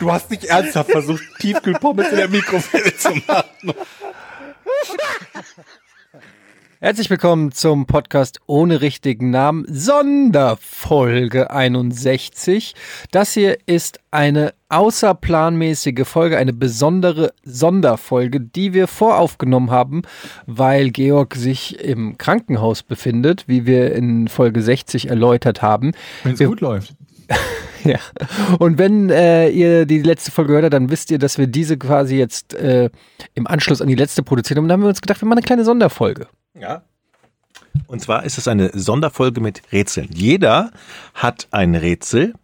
Du hast nicht ernsthaft versucht, Tiefkühlpommes in der Mikrowelle zu machen. Herzlich willkommen zum Podcast ohne richtigen Namen, Sonderfolge 61. Das hier ist eine außerplanmäßige Folge, eine besondere Sonderfolge, die wir voraufgenommen haben, weil Georg sich im Krankenhaus befindet, wie wir in Folge 60 erläutert haben. Wenn es gut läuft. Ja. Und wenn äh, ihr die letzte Folge gehört habt, dann wisst ihr, dass wir diese quasi jetzt äh, im Anschluss an die letzte produziert haben. Und dann haben wir uns gedacht, wir machen eine kleine Sonderfolge. Ja. Und zwar ist es eine Sonderfolge mit Rätseln. Jeder hat ein Rätsel.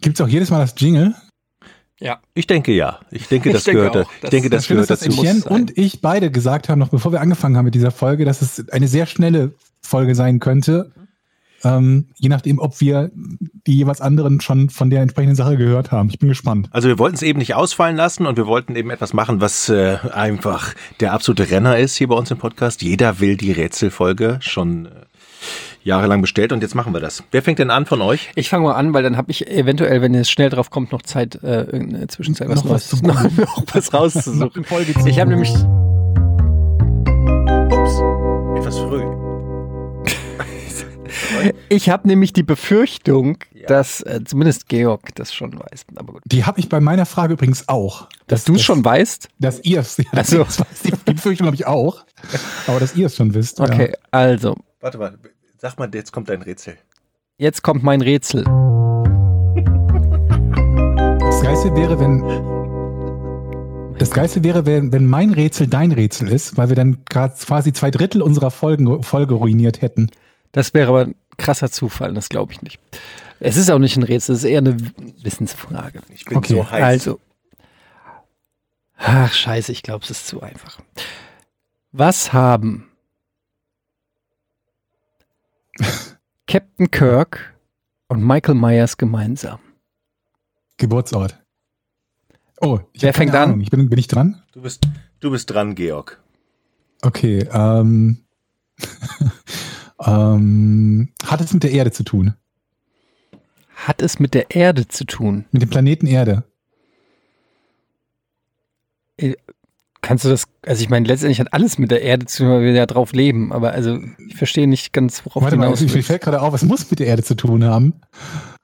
Gibt es auch jedes Mal das Jingle? Ja. Ich denke ja. Ich denke, Ich das denke gehört, auch. ich Das- denke, das Schön gehört ist, dass dazu. Etienne und ich beide gesagt haben, noch bevor wir angefangen haben mit dieser Folge, dass es eine sehr schnelle Folge sein könnte. Ähm, je nachdem, ob wir die jeweils anderen schon von der entsprechenden Sache gehört haben. Ich bin gespannt. Also wir wollten es eben nicht ausfallen lassen und wir wollten eben etwas machen, was äh, einfach der absolute Renner ist hier bei uns im Podcast. Jeder will die Rätselfolge schon äh, jahrelang bestellt und jetzt machen wir das. Wer fängt denn an von euch? Ich fange mal an, weil dann habe ich eventuell, wenn es schnell drauf kommt, noch Zeit, äh, irgendeine Zwischenzeit was Noch was Neues, zu noch, noch was rauszusuchen. Folge Ich habe nämlich, Ups, etwas früh. Ich habe nämlich die Befürchtung, Ja. dass äh, zumindest Georg das schon weiß. Aber gut. Die habe ich bei meiner Frage übrigens auch. Dass du es schon weißt? Dass ihr es. Ja, Ach so. das weiß ich. Die Befürchtung habe ich auch. Aber dass ihr es schon wisst. Okay, also, Warte mal, sag mal, jetzt kommt dein Rätsel. jetzt kommt mein Rätsel. Ja. Das Geilste wäre, wenn. Das Geilste wäre, wenn, wenn mein Rätsel dein Rätsel ist, weil wir dann gerade quasi zwei Drittel unserer Folgen, Folge ruiniert hätten. Das wäre aber ein krasser Zufall, das glaube ich nicht. Es ist auch nicht ein Rätsel, es ist eher eine Wissensfrage. Ich bin Okay, so heiß. Also. Ach, scheiße, ich glaube, es ist zu einfach. Was haben Captain Kirk und Michael Myers gemeinsam? Geburtsort. Oh, ich Wer fängt an? Ich bin, bin ich dran? Du bist, du bist dran, Georg. Okay. Ähm, ähm, hat es mit der Erde zu tun? Hat es mit der Erde zu tun? Mit dem Planeten Erde? Kannst du das, also ich meine, letztendlich hat alles mit der Erde zu tun, weil wir ja drauf leben, aber also ich verstehe nicht ganz, worauf Warte du mal, hinaus ich, mir willst. fällt gerade auf, es muss mit der Erde zu tun haben.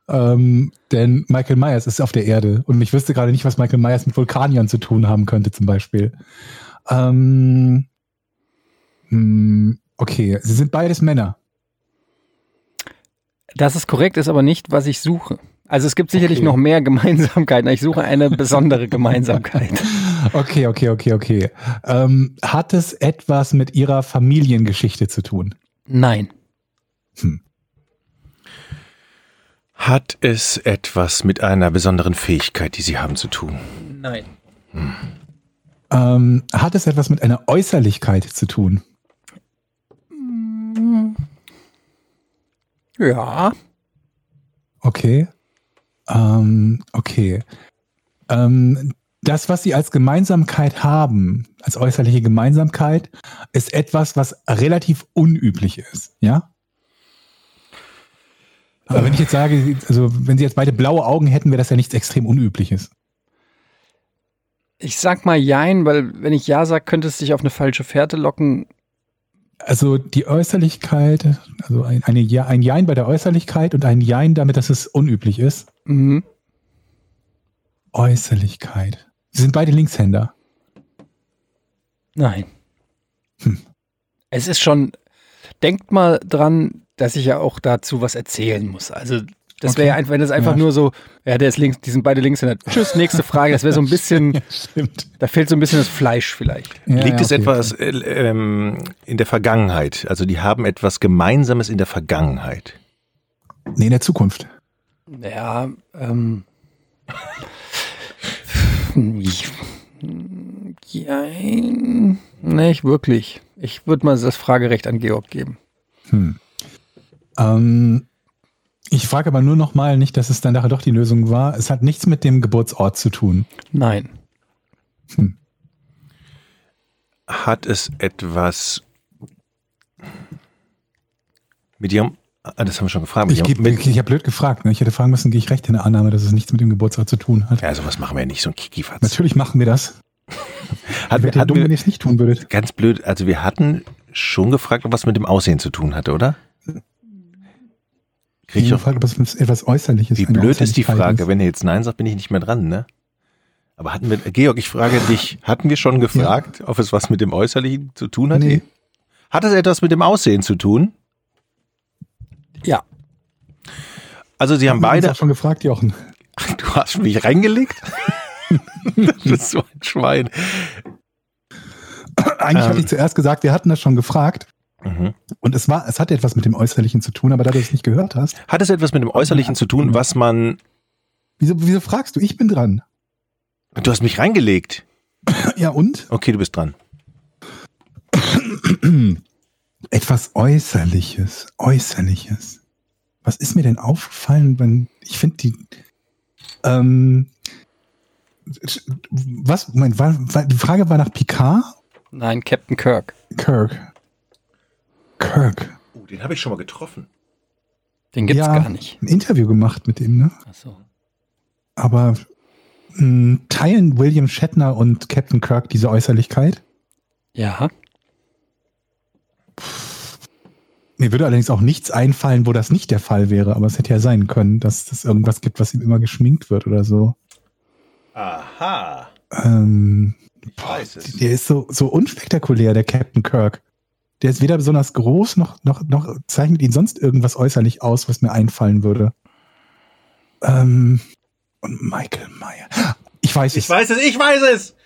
Ähm, denn Michael Myers ist auf der Erde und ich wüsste gerade nicht, was Michael Myers mit Vulkaniern zu tun haben könnte, zum Beispiel. Ähm, hm, okay, sie sind beides Männer. Das ist korrekt, ist aber nicht, was ich suche. Also es gibt sicherlich Okay. noch mehr Gemeinsamkeiten. Ich suche eine besondere Gemeinsamkeit. Okay, okay, okay, okay. Ähm, hat es etwas mit ihrer Familiengeschichte zu tun? Nein. Hat es etwas mit einer besonderen Fähigkeit, die Sie haben, zu tun? Nein. Ähm, hat es etwas mit einer Äußerlichkeit zu tun? Ja. Okay. Ähm, okay. Ähm, das, was sie als Gemeinsamkeit haben, als äußerliche Gemeinsamkeit, ist etwas, was relativ unüblich ist, ja? Aber wenn ich jetzt sage, also wenn sie jetzt beide blaue Augen hätten, wäre das ja nichts extrem Unübliches. Ich sag mal Jein, weil wenn ich Ja sage, könnte es dich auf eine falsche Fährte locken. Also die Äußerlichkeit, also ein, eine, Ja- ein Jein bei der Äußerlichkeit und ein Jein damit, dass es unüblich ist. Mhm. Äußerlichkeit. Sie sind beide Linkshänder. Nein. Hm. Es ist schon, denkt mal dran, dass ich ja auch dazu was erzählen muss. Also das Okay. wäre ja einfach, wenn es einfach Ja. nur so, ja, der ist links, die sind beide Linkshänder. Tschüss, nächste Frage. Das wäre so ein bisschen, Ja, da fehlt so ein bisschen das Fleisch vielleicht. Ja, Liegt ja, es okay, etwas äh, ähm, in der Vergangenheit? Also die haben etwas Gemeinsames in der Vergangenheit. Nee, in der Zukunft. Ja, ähm. Ja, nicht wirklich. Ich würde mal das Fragerecht an Georg geben. Hm. Ähm, ich frage aber nur noch mal nicht, dass es dann nachher doch die Lösung war. Es hat nichts mit dem Geburtsort zu tun. Nein. Hm. Hat es etwas mit ihrem Ah, das haben wir schon gefragt. Ich, ich, ich habe blöd gefragt. Ne? Ich hätte fragen müssen, gehe ich recht in der Annahme, dass es nichts mit dem Geburtsort zu tun hat. Ja, sowas machen wir ja nicht, so ein Kikifatz. Natürlich machen wir das. hat, wir, dumm, wenn ihr es nicht tun würdet. Ganz blöd. Also wir hatten schon gefragt, ob was mit dem Aussehen zu tun hatte, oder? Krieg ich gefragt, ob es etwas Äußerliches Wie blöd ist die Frage? Ist. Wenn ihr jetzt Nein sagt, bin ich nicht mehr dran, ne? Aber hatten wir, Georg, ich frage dich, hatten wir schon gefragt, ja. ob es was mit dem Äußerlichen zu tun hat? Nee. Hat es etwas mit dem Aussehen zu tun? Ja. Also sie haben beide. Ich schon gefragt, Jochen. Ach, du hast mich reingelegt? das ist so ein Schwein. Eigentlich ähm. hatte ich zuerst gesagt, wir hatten das schon gefragt. Mhm. Und es war, es hatte etwas mit dem Äußerlichen zu tun, aber da du es nicht gehört hast. Hat es etwas mit dem Äußerlichen zu tun, was man. Wieso, wieso fragst du? Ich bin dran. Du hast mich reingelegt. Ja, und? Okay, du bist dran. Etwas Äußerliches. Äußerliches. Was ist mir denn aufgefallen, wenn ich finde die. Ähm, was? Moment, war, war, die Frage war nach Picard? Nein, Captain Kirk. Kirk. Kirk. Oh, den habe ich schon mal getroffen. Den gibt's ja, gar nicht. Ein Interview gemacht mit ihm, ne? Ach so. Aber mh, hm, teilen William Shatner und Captain Kirk diese Äußerlichkeit? Ja. Mir würde allerdings auch nichts einfallen, wo das nicht der Fall wäre, aber es hätte ja sein können, dass es irgendwas gibt, was ihm immer geschminkt wird oder so. Aha. Ähm, boah, der ist so, so unspektakulär, der Captain Kirk. Der ist weder besonders groß, noch, noch, noch zeichnet ihn sonst irgendwas äußerlich aus, was mir einfallen würde. Ähm, und Michael Meyer. Ich weiß es. Ich weiß es, ich weiß es!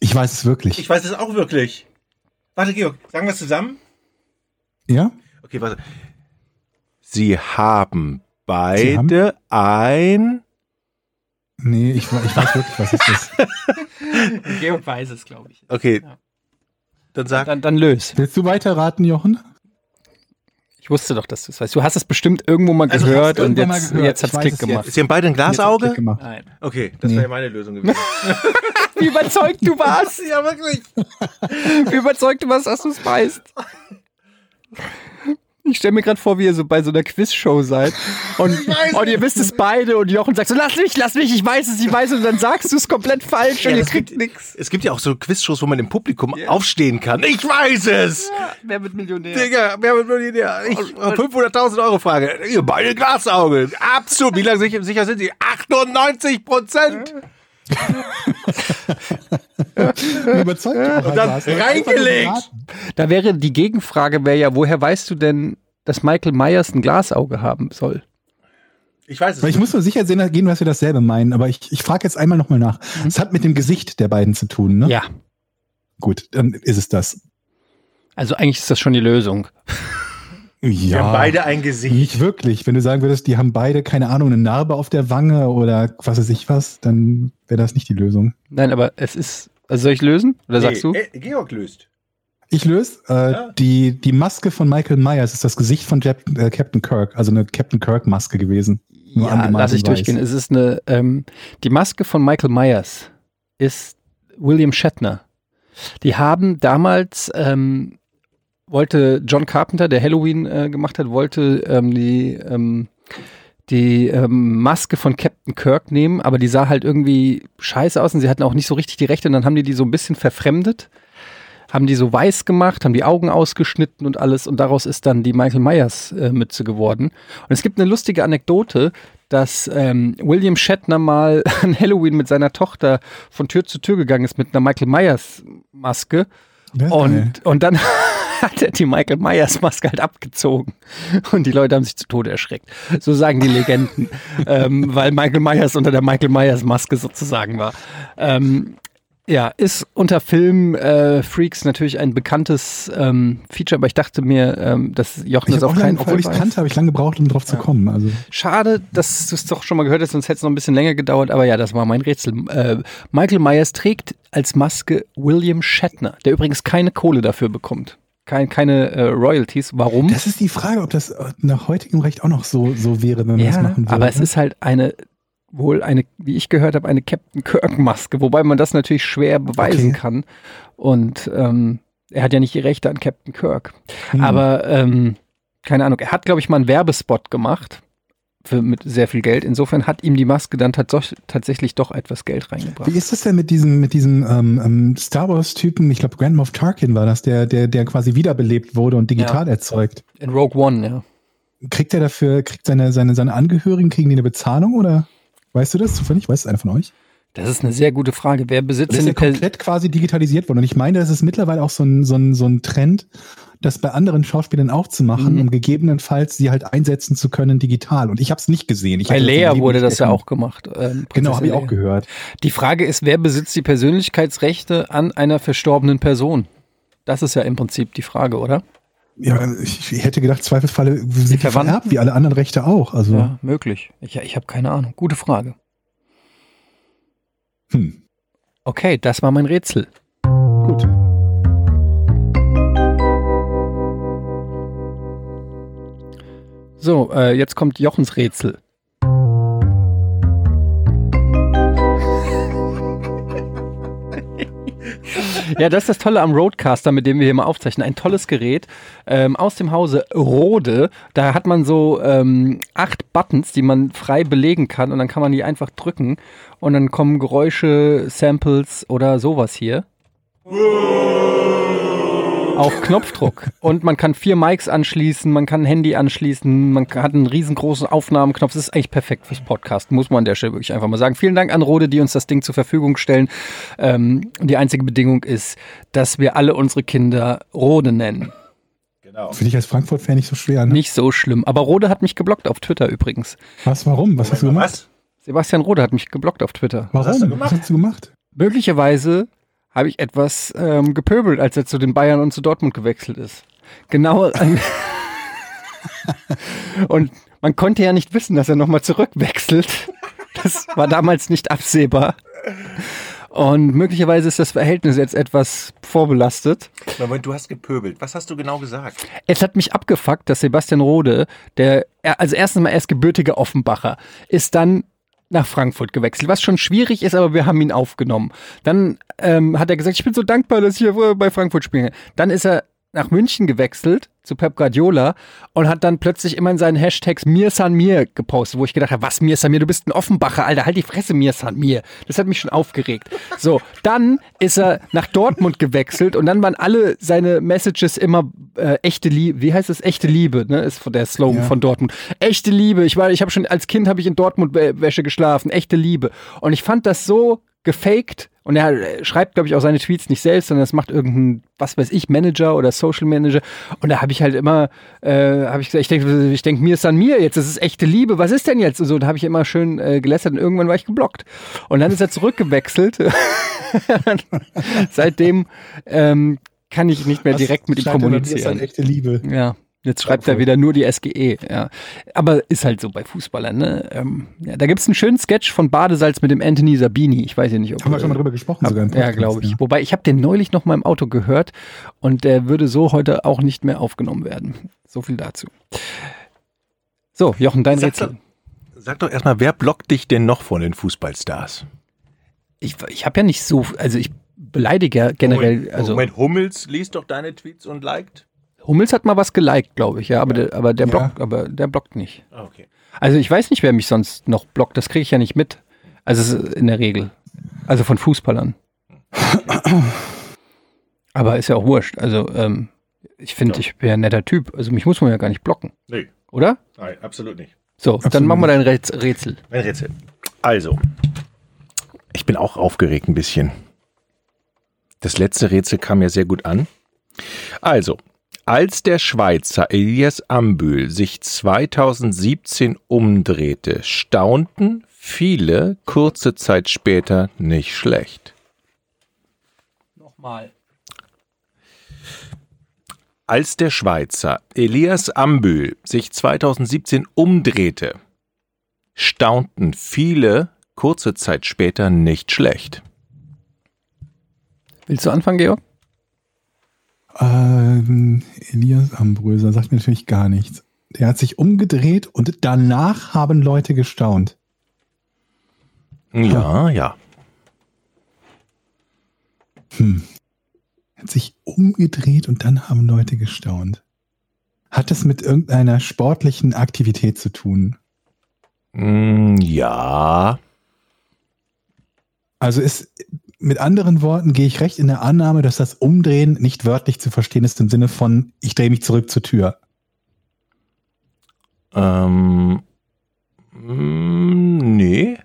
Ich weiß es wirklich. Ich weiß es auch wirklich. Warte, Georg, sagen wir es zusammen? Ja? Okay, warte. Sie haben beide Sie haben? ein. Nee, ich, ich weiß wirklich, was ist das? Georg weiß es, glaube ich. Okay. Ja. Dann sag. Dann, dann löst. Willst du weiterraten, Jochen? Ich wusste doch, dass du es weißt. Du hast es bestimmt irgendwo mal also gehört und jetzt, jetzt hat es Klick gemacht. Sie haben beide ein Glasauge? Nein. Okay, das nee. wäre meine Lösung gewesen. Wie überzeugt du warst. ja, wirklich. Wie überzeugt du warst, dass du es weißt. Ich stelle mir gerade vor, wie ihr so bei so einer Quizshow seid und, und ihr wisst es beide und Jochen sagt so, lass mich, lass mich, ich weiß es, ich weiß es und dann sagst du es komplett falsch ja, und ihr kriegt nichts. Es gibt ja auch so Quizshows, wo man im Publikum yeah. aufstehen kann. Ich weiß es! Ja, wer wird Millionär? Digga, wer wird Millionär? Ich, 500.000 Euro Frage. Ihr beide Glasauge. Absolut. Wie lange sicher, sicher sind Sie? 98 Prozent! Ja. Überzeugt. Und dann reingelegt. Da wäre die Gegenfrage wäre ja, woher weißt du denn, dass Michael Myers ein Glasauge haben soll? Ich weiß es. Weil ich muss nur sicher sehen, gehen, dass wir dasselbe meinen, aber ich, ich frage jetzt einmal nochmal nach. Mhm. Es hat mit dem Gesicht der beiden zu tun, ne? Ja. Gut, dann ist es das. Also eigentlich ist das schon die Lösung. Ja, die haben beide ein Gesicht. Nicht wirklich. Wenn du sagen würdest, die haben beide, keine Ahnung, eine Narbe auf der Wange oder was weiß ich was, dann wäre das nicht die Lösung. Nein, aber es ist. Also soll ich lösen? Oder nee, sagst du? Äh, Georg löst. Ich löse. Äh, ja. die, die Maske von Michael Myers ist das Gesicht von Jap äh, Captain Kirk, also eine Captain Kirk-Maske gewesen. Nur ja, lass ich weiß. durchgehen. Es ist eine. Ähm, die Maske von Michael Myers ist William Shatner. Die haben damals ähm, wollte John Carpenter, der Halloween äh, gemacht hat, wollte ähm, die, ähm, die ähm, Maske von Captain Kirk nehmen, aber die sah halt irgendwie scheiße aus und sie hatten auch nicht so richtig die Rechte und dann haben die die so ein bisschen verfremdet, haben die so weiß gemacht, haben die Augen ausgeschnitten und alles und daraus ist dann die Michael Myers äh, Mütze geworden. Und es gibt eine lustige Anekdote, dass ähm, William Shatner mal an Halloween mit seiner Tochter von Tür zu Tür gegangen ist mit einer Michael Myers Maske. Ja, und, und dann hat er die Michael Myers Maske halt abgezogen. Und die Leute haben sich zu Tode erschreckt. So sagen die Legenden. ähm, weil Michael Myers unter der Michael Myers Maske sozusagen war. Ähm, Ja, ist unter Filmfreaks äh, natürlich ein bekanntes ähm, Feature, aber ich dachte mir, ähm, dass Jochen das auf keinen Fall Obwohl ich es kannte, habe ich lange gebraucht, um drauf ja. zu kommen. Also. Schade, dass du es doch schon mal gehört hast, sonst hätte es noch ein bisschen länger gedauert, aber ja, das war mein Rätsel. Äh, Michael Myers trägt als Maske William Shatner, der übrigens keine Kohle dafür bekommt. Kein, keine äh, Royalties. Warum? Das ist die Frage, ob das nach heutigem Recht auch noch so, so wäre, wenn man ja, das machen würde. Aber es ist halt eine wohl eine, wie ich gehört habe, eine Captain Kirk-Maske, wobei man das natürlich schwer beweisen okay. kann. Und ähm, er hat ja nicht die Rechte an Captain Kirk. Hm. Aber ähm, keine Ahnung, er hat, glaube ich, mal einen Werbespot gemacht für, mit sehr viel Geld. Insofern hat ihm die Maske dann tats tatsächlich doch etwas Geld reingebracht. Wie ist das denn mit diesem, mit diesem ähm, ähm Star Wars-Typen, ich glaube Grand Moff Tarkin war das, der, der, der quasi wiederbelebt wurde und digital ja. erzeugt? In Rogue One, ja. Kriegt er dafür, kriegt seine, seine, seine Angehörigen, kriegen die eine Bezahlung oder? Weißt du das zufällig? Weiß es einer von euch? Das ist eine sehr gute Frage. Wer besitzt das ist ja komplett quasi digitalisiert worden. Und ich meine, das ist mittlerweile auch so ein, so ein, so ein Trend, das bei anderen Schauspielern auch zu machen, mhm. um gegebenenfalls sie halt einsetzen zu können digital. Und ich habe es nicht gesehen. Ich bei Lea wurde das ja auch gemacht. Ähm, genau, habe ich auch gehört. Die Frage ist, wer besitzt die Persönlichkeitsrechte an einer verstorbenen Person? Das ist ja im Prinzip die Frage, oder? Ja, ich, hätte gedacht, Zweifelsfalle sind vererbt, wie alle anderen Rechte auch. Also. Ja, möglich. Ich, ich habe keine Ahnung. Gute Frage. Hm. Okay, das war mein Rätsel. Gut. So, äh, jetzt kommt Jochens Rätsel. Ja, das ist das Tolle am Roadcaster, mit dem wir hier mal aufzeichnen. Ein tolles Gerät ähm, aus dem Hause Rode. Da hat man so ähm, acht Buttons, die man frei belegen kann und dann kann man die einfach drücken und dann kommen Geräusche, Samples oder sowas hier auf Knopfdruck. Und man kann vier Mics anschließen, man kann ein Handy anschließen, man hat einen riesengroßen Aufnahmeknopf. Das ist eigentlich perfekt fürs Podcast, muss man an der Stelle wirklich einfach mal sagen. Vielen Dank an Rode, die uns das Ding zur Verfügung stellen. Ähm, die einzige Bedingung ist, dass wir alle unsere Kinder Rode nennen. Genau. Finde ich als Frankfurt-Fan nicht so schwer. Ne? Nicht so schlimm. Aber Rode hat mich geblockt auf Twitter übrigens. Was, warum? Was hast du gemacht? Was? Sebastian Rode hat mich geblockt auf Twitter. Warum? Was hast du gemacht? Was hast du gemacht? Möglicherweise habe ich etwas ähm, gepöbelt, als er zu den Bayern und zu Dortmund gewechselt ist. Genau. und man konnte ja nicht wissen, dass er nochmal zurückwechselt. Das war damals nicht absehbar. Und möglicherweise ist das Verhältnis jetzt etwas vorbelastet. Moment, du hast gepöbelt. Was hast du genau gesagt? Es hat mich abgefuckt, dass Sebastian Rode, der, also erstens mal er ist gebürtiger Offenbacher, ist dann nach Frankfurt gewechselt, was schon schwierig ist, aber wir haben ihn aufgenommen. Dann ähm, hat er gesagt, ich bin so dankbar, dass ich hier bei Frankfurt spiele. Dann ist er nach München gewechselt zu Pep Guardiola und hat dann plötzlich immer in seinen Hashtags Mir San Mir gepostet, wo ich gedacht habe, was Mir San Mir, du bist ein Offenbacher, Alter, halt die Fresse Mir San Mir. Das hat mich schon aufgeregt. So, dann ist er nach Dortmund gewechselt und dann waren alle seine Messages immer äh, echte Liebe, wie heißt es, echte Liebe, ne, ist der Slogan ja. von Dortmund. Echte Liebe. Ich war, ich habe schon als Kind habe ich in Dortmund Wäsche geschlafen, echte Liebe. Und ich fand das so gefaked und er schreibt, glaube ich, auch seine Tweets nicht selbst, sondern das macht irgendein, was weiß ich, Manager oder Social Manager. Und da habe ich halt immer, äh, habe ich gesagt, ich denke, ich denk, mir ist an mir jetzt, das ist echte Liebe, was ist denn jetzt? Und so, da habe ich immer schön äh, gelästert und irgendwann war ich geblockt. Und dann ist er zurückgewechselt. Seitdem ähm, kann ich nicht mehr direkt mit ihm kommunizieren. Das ist echte Liebe. Ja. Jetzt schreibt er wieder nur die SGE, ja. Aber ist halt so bei Fußballern, ne? Ähm, ja, da gibt es einen schönen Sketch von Badesalz mit dem Anthony Sabini. Ich weiß ja nicht, ob. Haben wir schon mal drüber gesprochen, hab, sogar im Podcast, Ja, glaube ich. Ja. Wobei, ich habe den neulich noch mal im Auto gehört und der würde so heute auch nicht mehr aufgenommen werden. So viel dazu. So, Jochen, dein sag Rätsel. Doch, sag doch erstmal, wer blockt dich denn noch von den Fußballstars? Ich, ich habe ja nicht so, also ich beleidige ja generell. Moment, also Moment, Hummels liest doch deine Tweets und liked? Hummels hat mal was geliked, glaube ich, ja, aber ja. der, aber der blockt, ja. aber der blockt nicht. Ah, okay. Also ich weiß nicht, wer mich sonst noch blockt, das kriege ich ja nicht mit. Also in der Regel. Also von Fußballern. aber ist ja auch wurscht. Also ähm, ich finde, ja. ich bin ja ein netter Typ. Also mich muss man ja gar nicht blocken. Nee. Oder? Nein, absolut nicht. So, absolut dann machen wir dein Rätsel. Mein Rätsel. Also, ich bin auch aufgeregt ein bisschen. Das letzte Rätsel kam ja sehr gut an. Also, als der Schweizer Elias Ambühl sich 2017 umdrehte, staunten viele kurze Zeit später nicht schlecht. Nochmal. Als der Schweizer Elias Ambühl sich 2017 umdrehte, staunten viele kurze Zeit später nicht schlecht. Willst du anfangen, Georg? Ähm, Elias Ambröser sagt mir natürlich gar nichts. Der hat sich umgedreht und danach haben Leute gestaunt. Ja, ja. Hm. Er hat sich umgedreht und dann haben Leute gestaunt. Hat das mit irgendeiner sportlichen Aktivität zu tun? Mm, Ja. Also ist, mit anderen Worten, gehe ich recht in der Annahme, dass das Umdrehen nicht wörtlich zu verstehen ist im Sinne von, ich drehe mich zurück zur Tür. Ähm, mm, nee.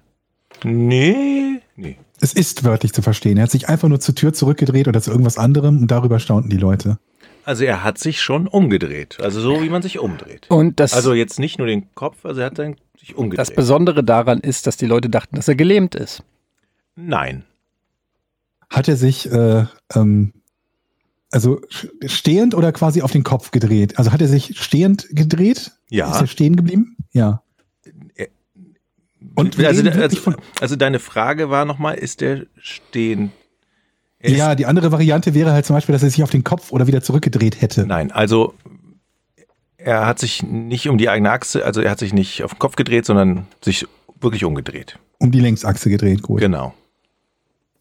Nee. Nee. Es ist wörtlich zu verstehen. Er hat sich einfach nur zur Tür zurückgedreht oder zu irgendwas anderem und darüber staunten die Leute. Also er hat sich schon umgedreht. Also so, wie man sich umdreht. Und das, Also jetzt nicht nur den Kopf, also er hat dann sich umgedreht. das Besondere daran ist, dass die Leute dachten, dass er gelähmt ist. Nein. Hat er sich, äh, ähm, also stehend oder quasi auf den Kopf gedreht? Also hat er sich stehend gedreht? Ist Ja. er stehen geblieben? Ja. Und wir also, reden also, von- also deine Frage war nochmal, ist der stehen? Er Ja, die andere Variante wäre halt zum Beispiel, dass er sich auf den Kopf oder wieder zurückgedreht hätte. Ist, nein, also er hat sich nicht um die eigene Achse, also er hat sich nicht auf den Kopf gedreht, sondern sich wirklich umgedreht. Um die Längsachse gedreht, gut. Genau.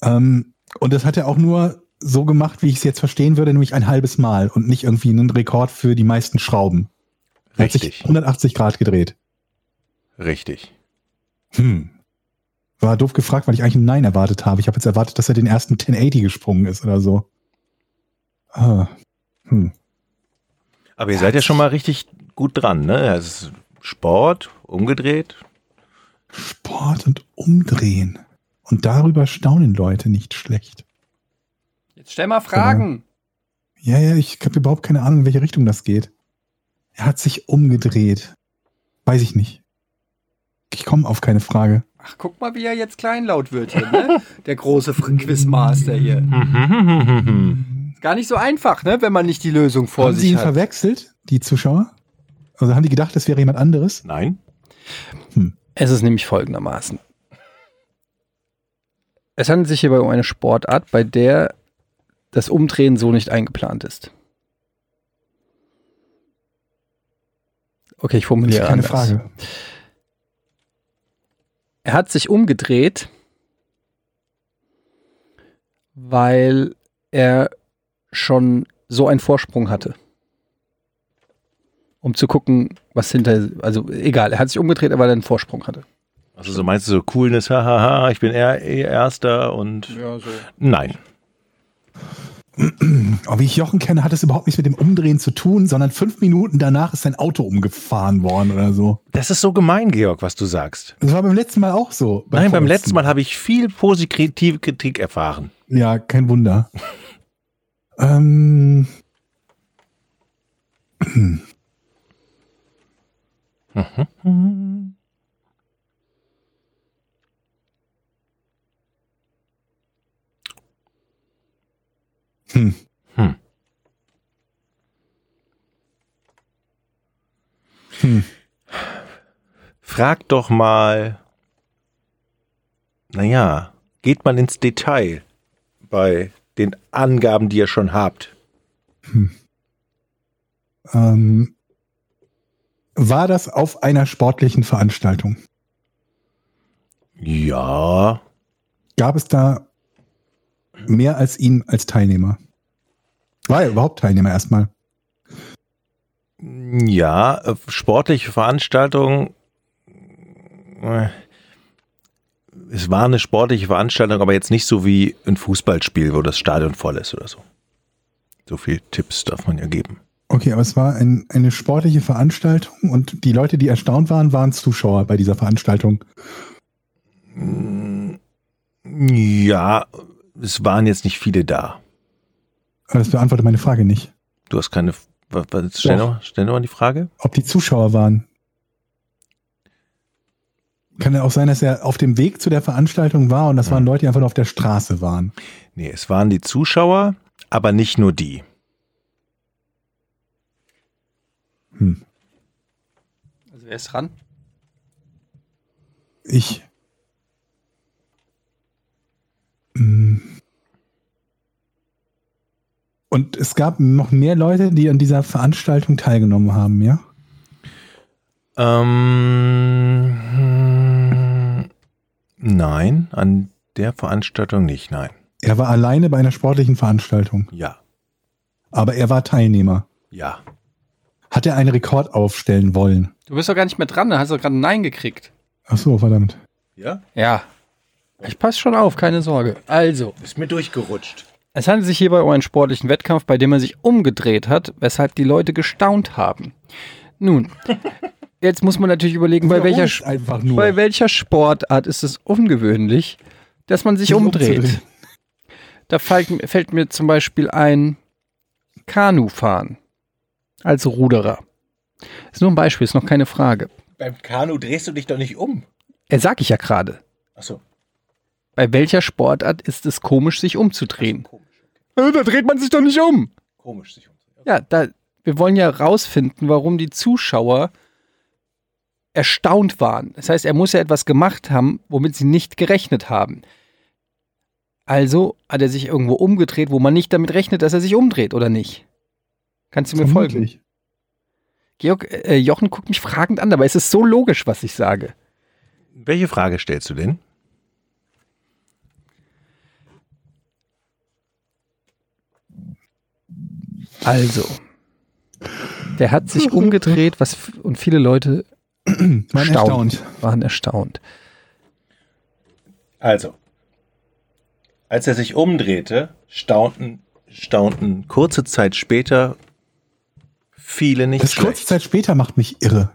Ähm, und das hat er auch nur so gemacht, wie ich es jetzt verstehen würde, nämlich ein halbes Mal und nicht irgendwie einen Rekord für die meisten Schrauben. Er hat sich Richtig. 180 Grad gedreht. Richtig. Hm. War doof gefragt, weil ich eigentlich ein Nein erwartet habe. Ich habe jetzt erwartet, dass er den ersten 1080 gesprungen ist oder so. Ah. Hm. Aber ihr seid ja schon mal richtig gut dran, ne? Es ist Sport, umgedreht. Sport und Umdrehen. Und darüber staunen Leute nicht schlecht. Jetzt stell mal Fragen. Ja, ja, ich habe überhaupt keine Ahnung, in welche Richtung das geht. Er hat sich umgedreht. Weiß ich nicht. Ich komme auf keine Frage. Ach, guck mal, wie er jetzt kleinlaut wird hier, ne? Der große Quizmaster hier. Hm. Ist gar nicht so einfach, ne? Wenn man nicht die Lösung vor haben Sie sich ihn hat. verwechselt, die Zuschauer? Also haben die gedacht, das wäre jemand anderes? Nein. Es ist nämlich folgendermaßen. Es handelt sich hierbei um eine Sportart, bei der das Umdrehen so nicht eingeplant ist. Okay, ich Das formuliere ist keine anders. Frage. Er hat sich umgedreht, weil er schon so einen Vorsprung hatte. Um zu gucken, was hinter, also egal, er hat sich umgedreht, weil er einen Vorsprung hatte. Also so meinst du so Coolness, hahaha, ich bin er, eh Erster und Ja, so. nein. Aber wie ich Jochen kenne, hat es überhaupt nichts mit dem Umdrehen zu tun, sondern fünf Minuten danach ist sein Auto umgefahren worden oder so. Das ist so gemein, Georg, was du sagst. Das war beim letzten Mal auch so. Nein, beim letzten Mal habe ich viel positive Kritik erfahren. Ja, kein Wunder. ähm, hm. Hm. Hm. Frag doch mal, naja, geht man ins Detail bei den Angaben, die ihr schon habt? Ähm, war das auf einer sportlichen Veranstaltung? Ja, Gab es da mehr als ihn als Teilnehmer? War er überhaupt Teilnehmer erstmal? ja, äh, sportliche Veranstaltung. äh, Es war eine sportliche Veranstaltung, aber jetzt nicht so wie ein Fußballspiel, wo das Stadion voll ist oder so. So viel Tipps darf man ja geben. Okay, aber es war ein, eine sportliche Veranstaltung und die Leute, die erstaunt waren, waren Zuschauer bei dieser Veranstaltung. Ja, es waren jetzt nicht viele da. Aber das beantwortet meine Frage nicht. Du hast keine. Stell, Doch. noch, stell noch mal die Frage. Ob die Zuschauer waren. Kann ja auch sein, dass er auf dem Weg zu der Veranstaltung war und das waren Leute, die einfach nur auf der Straße waren. Nee, es waren die Zuschauer, aber nicht nur die. Hm. Also wer ist dran? Ich. Und es gab noch mehr Leute, die an dieser Veranstaltung teilgenommen haben, ja? Ähm, hm, nein, an der Veranstaltung nicht, nein. Er war alleine bei einer sportlichen Veranstaltung, Ja, aber er war Teilnehmer. ja. Hat er einen Rekord aufstellen wollen? Du bist doch gar nicht mehr dran, da hast du gerade ein Nein gekriegt. Ach so, verdammt. Ja? Ja. Ich passe schon auf, keine Sorge. Also, Ist mir durchgerutscht. Es handelt sich hierbei um einen sportlichen Wettkampf, bei dem er sich umgedreht hat, weshalb die Leute gestaunt haben. Nun, jetzt muss man natürlich überlegen, bei welcher, uns einfach nur. bei welcher Sportart ist es ungewöhnlich, dass man sich umdreht. Da fällt, fällt mir zum Beispiel ein Kanufahren als Ruderer. Ist nur ein Beispiel, ist noch keine Frage. Beim Kanu drehst du dich doch nicht um. Er sag ich ja gerade. Achso. Bei welcher Sportart ist es komisch, sich umzudrehen? Komisch. Äh, Da dreht man sich doch nicht um. Komisch sich umdrehen. Ja, da, wir wollen ja rausfinden, warum die Zuschauer erstaunt waren. Das heißt, er muss ja etwas gemacht haben, womit sie nicht gerechnet haben. Also hat er sich irgendwo umgedreht, wo man nicht damit rechnet, dass er sich umdreht, oder nicht? Kannst du mir folgen? Vermutlich. Georg, äh, Jochen guckt mich fragend an, aber es ist so logisch, was ich sage. Welche Frage stellst du denn? Also, der hat sich umgedreht, was und viele Leute staunt, erstaunt. waren erstaunt. Also, als er sich umdrehte, staunten, staunten kurze Zeit später viele nicht Das kurze schlecht. Zeit später macht mich irre.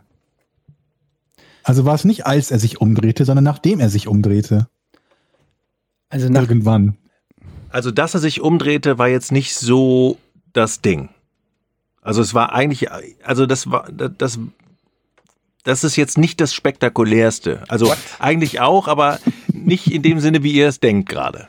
Also war es nicht, als er sich umdrehte, sondern nachdem er sich umdrehte. Also nach, Irgendwann. Also, dass er sich umdrehte, war jetzt nicht so das Ding. Also, es war eigentlich, also das war, das, das ist jetzt nicht das Spektakulärste. Also, eigentlich auch, aber nicht in dem Sinne, wie ihr es denkt gerade.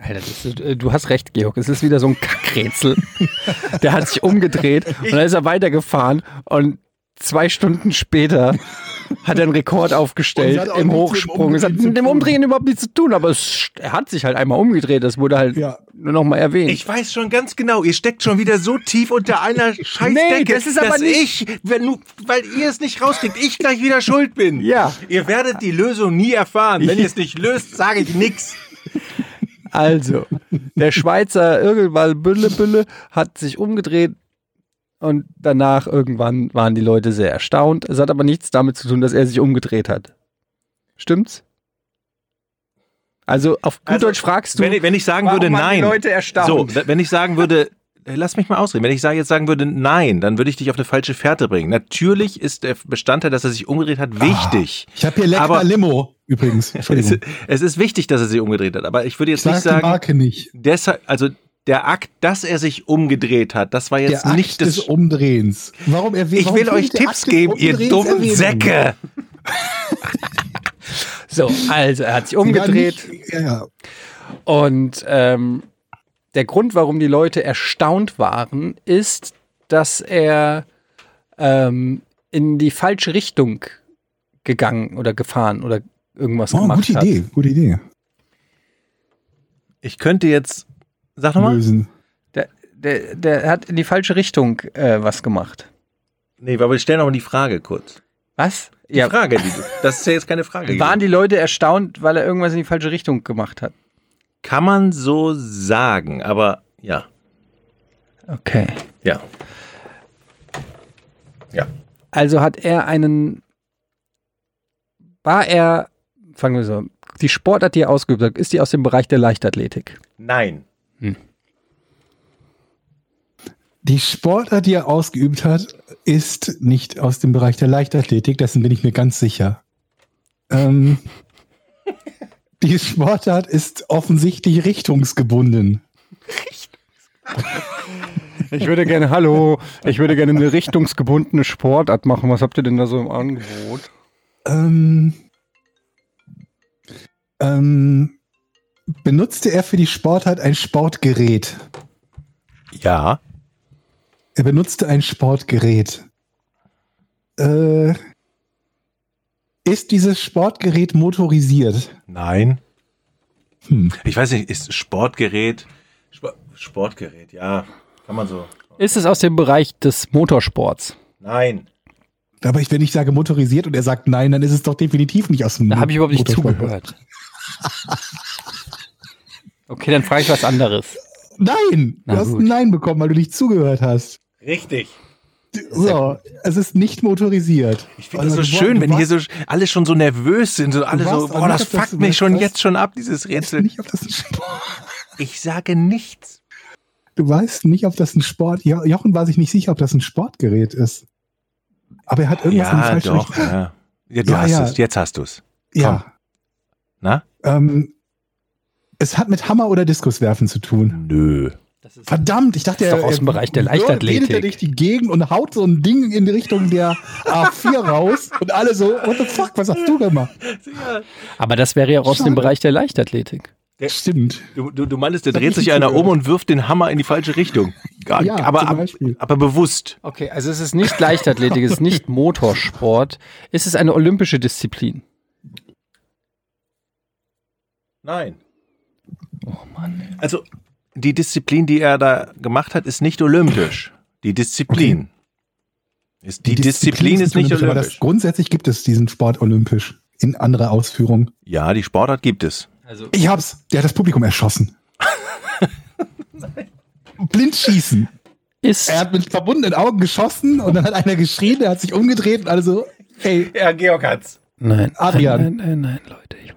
Alter, ist, äh, du hast recht, Georg. Es ist wieder so ein Kackrätsel. Der hat sich umgedreht und dann ist er weitergefahren und zwei Stunden später hat er einen Rekord aufgestellt im Hochsprung. Es hat mit dem. Umdrehen überhaupt nichts zu tun, aber es, er hat sich halt einmal umgedreht. Das wurde halt Ja. nur noch mal erwähnt. Ich weiß schon ganz genau, ihr steckt schon wieder so tief unter einer Scheißdecke, Nee, das ist aber dass nicht- ich, wenn weil ihr es nicht rauskriegt, ich gleich wieder schuld bin. Ja. Ihr werdet die Lösung nie erfahren. Wenn ihr es nicht löst, sage ich nichts. Also, der Schweizer Irgelwall Bülle Bülle hat sich umgedreht und danach irgendwann waren die Leute sehr erstaunt. Es hat aber nichts damit zu tun, dass er sich umgedreht hat. Stimmt's? Also auf gut Also, Deutsch fragst du, Wenn ich, wenn ich sagen warum würde, die nein. Leute erstaunt? So, wenn ich sagen würde, äh, lass mich mal ausreden. Wenn ich jetzt sagen würde, nein, dann würde ich dich auf eine falsche Fährte bringen. Natürlich ist der Bestandteil, dass er sich umgedreht hat, wichtig. Ich habe hier lecker Aber- Limo übrigens. Es, es ist wichtig, dass er sich umgedreht hat. Aber ich würde jetzt Sag nicht die sagen, Marke nicht. deshalb, also der Akt, dass er sich umgedreht hat, das war jetzt Der Akt nicht des das. Umdrehens. Warum erwähnt Ich will euch Tipps geben, ihr dummen Säcke. so, also er hat sich umgedreht Ja, ja. und ähm, der Grund, warum die Leute erstaunt waren, ist, dass er ähm, in die falsche Richtung gegangen oder gefahren oder irgendwas Oh, gemacht gute hat. Idee, gute Idee. Ich könnte jetzt. Sag nochmal. Lösen. Der, der, der hat in die falsche Richtung äh, was gemacht. Nee, aber wir stellen noch mal die Frage kurz. Was? Die Frage, die du, das ist ja jetzt keine Frage. Waren die Leute erstaunt, weil er irgendwas in die falsche Richtung gemacht hat? Kann man so sagen, aber ja. Okay. Ja. Ja. Also hat er einen. War er. Fangen wir so. Die Sportart, die er ausgeübt hat, ist die aus dem Bereich der Leichtathletik? Nein. Die Sportart, die er ausgeübt hat, ist nicht aus dem Bereich der Leichtathletik, dessen bin ich mir ganz sicher. Ähm, die Sportart ist offensichtlich richtungsgebunden. Ich würde gerne, hallo, ich würde gerne eine richtungsgebundene Sportart machen. Was habt ihr denn da so im Angebot? Ähm, Ähm, benutzte er für die Sportart ein Sportgerät? Ja. Er benutzte ein Sportgerät. Äh, ist dieses Sportgerät motorisiert? Nein. Hm. Ich weiß nicht, ist Sportgerät. Sp Sportgerät, ja. Kann man so. Ist es aus dem Bereich des Motorsports? Nein. Aber ich, wenn ich sage motorisiert und er sagt nein, dann ist es doch definitiv nicht aus dem Da habe ich überhaupt nicht Motorsport. zugehört. Okay, dann frage ich was anderes. Nein, Na du hast gut. ein Nein bekommen, weil du nicht zugehört hast. Richtig. So, es ist nicht motorisiert. Ich finde das so schön, wenn hier so alle schon so nervös sind, so alle so, boah, das fuckt mich schon jetzt schon ab, dieses Rätsel. nicht, ob das ein Sport. Ich sage nichts. Du weißt nicht, ob das ein Sport. Jo- Jochen war sich nicht sicher, ob das ein Sportgerät ist. Aber er hat irgendwas in die Ja, falsche doch, Richtung. ja. ja du Ja, hast ja. es, jetzt hast du es. Ja. Na? Ähm, es hat mit Hammer oder Diskuswerfen zu tun. Nö. Das ist Verdammt, ich dachte, Ist doch er- aus dem er- Bereich der Leichtathletik. er durch die Gegend und haut so ein Ding in die Richtung der A4 raus und alle so, what the fuck, was hast du gemacht? Aber das wäre ja auch aus dem. Bereich der Leichtathletik. Stimmt. Du, du, du meinst, da Das dreht sich ich einer um und wirft den Hammer in die falsche Richtung. Gar, Ja, aber, zum ab, Beispiel. aber bewusst. Okay, also es ist nicht Leichtathletik, es ist nicht Motorsport. Ist es eine olympische Disziplin? Nein. Oh Mann. Also, die Disziplin, die er da gemacht hat, ist nicht olympisch. Die Disziplin. Ist, die, Disziplin, ist nicht aber das, olympisch. grundsätzlich gibt es diesen Sport olympisch in anderer Ausführung. Ja, die Sportart gibt es. Also Ich hab's. Der hat das Publikum erschossen. Blindschießen. ist Er hat mit verbundenen Augen geschossen und dann hat einer geschrien, der hat sich umgedreht und alle so, hey, Ja, Georg hat's. nein, Adrian. Nein, nein, nein, Leute, ich.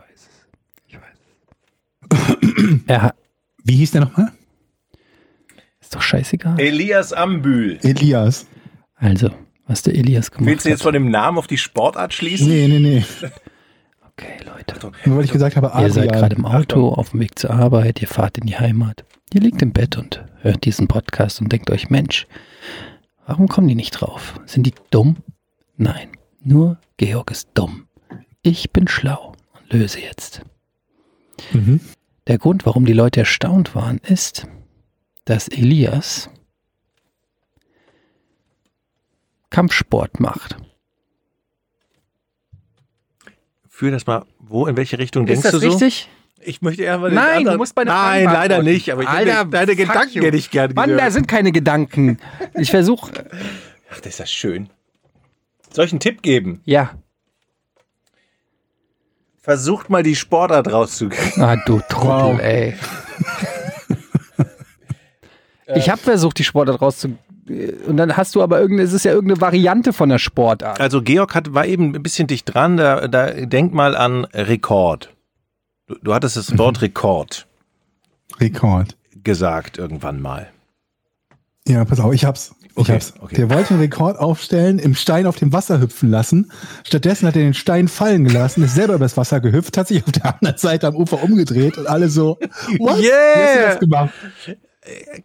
Er hat, wie hieß der nochmal? ist doch scheißegal. Elias Ambühl. Elias. Also, was der Elias gemacht Willst du jetzt hat. von dem Namen auf die Sportart schließen? Nee, nee, nee. Okay, Leute. Nur weil ich gesagt habe, Ihr seid gerade Adrian. im Auto, auf dem Weg zur Arbeit, ihr fahrt in die Heimat. Ihr liegt im Bett und hört diesen Podcast und denkt euch, Mensch, warum kommen die nicht drauf? Sind die dumm? Nein, nur Georg ist dumm. Ich bin schlau und löse jetzt. Mhm. Der Grund, warum die Leute erstaunt waren, ist, dass Elias Kampfsport macht. Führ das mal, wo, in welche Richtung Ist denkst das du so? richtig? Ich möchte eher mal den Nein, du anderen- musst meine Nein, Fragen leider nicht, aber ich Alter, deine Gedanken you. hätte ich gerne Mann, da gehört. sind keine Gedanken. Ich versuche, Ach, das ist das schön. Soll ich einen Tipp geben? ja. Versucht mal die Sportart rauszukriegen. Ah, du Trottel, Wow. ey. ich habe versucht, die Sportart rauszu... Und dann hast du aber irgendeine, es ist ja irgendeine Variante von der Sportart. Also Georg hat, war eben ein bisschen dicht dran, da, da denk mal an Rekord. Du, du hattest das Wort Rekord Rekord. gesagt irgendwann mal. Ja, pass auf, ich hab's. Ich Okay, hab's. okay. Der wollte einen Rekord aufstellen, im Stein auf dem Wasser hüpfen lassen. Stattdessen hat er den Stein fallen gelassen, ist selber übers Wasser gehüpft, hat sich auf der anderen Seite am Ufer umgedreht und alle so, what? Wie hast du das gemacht?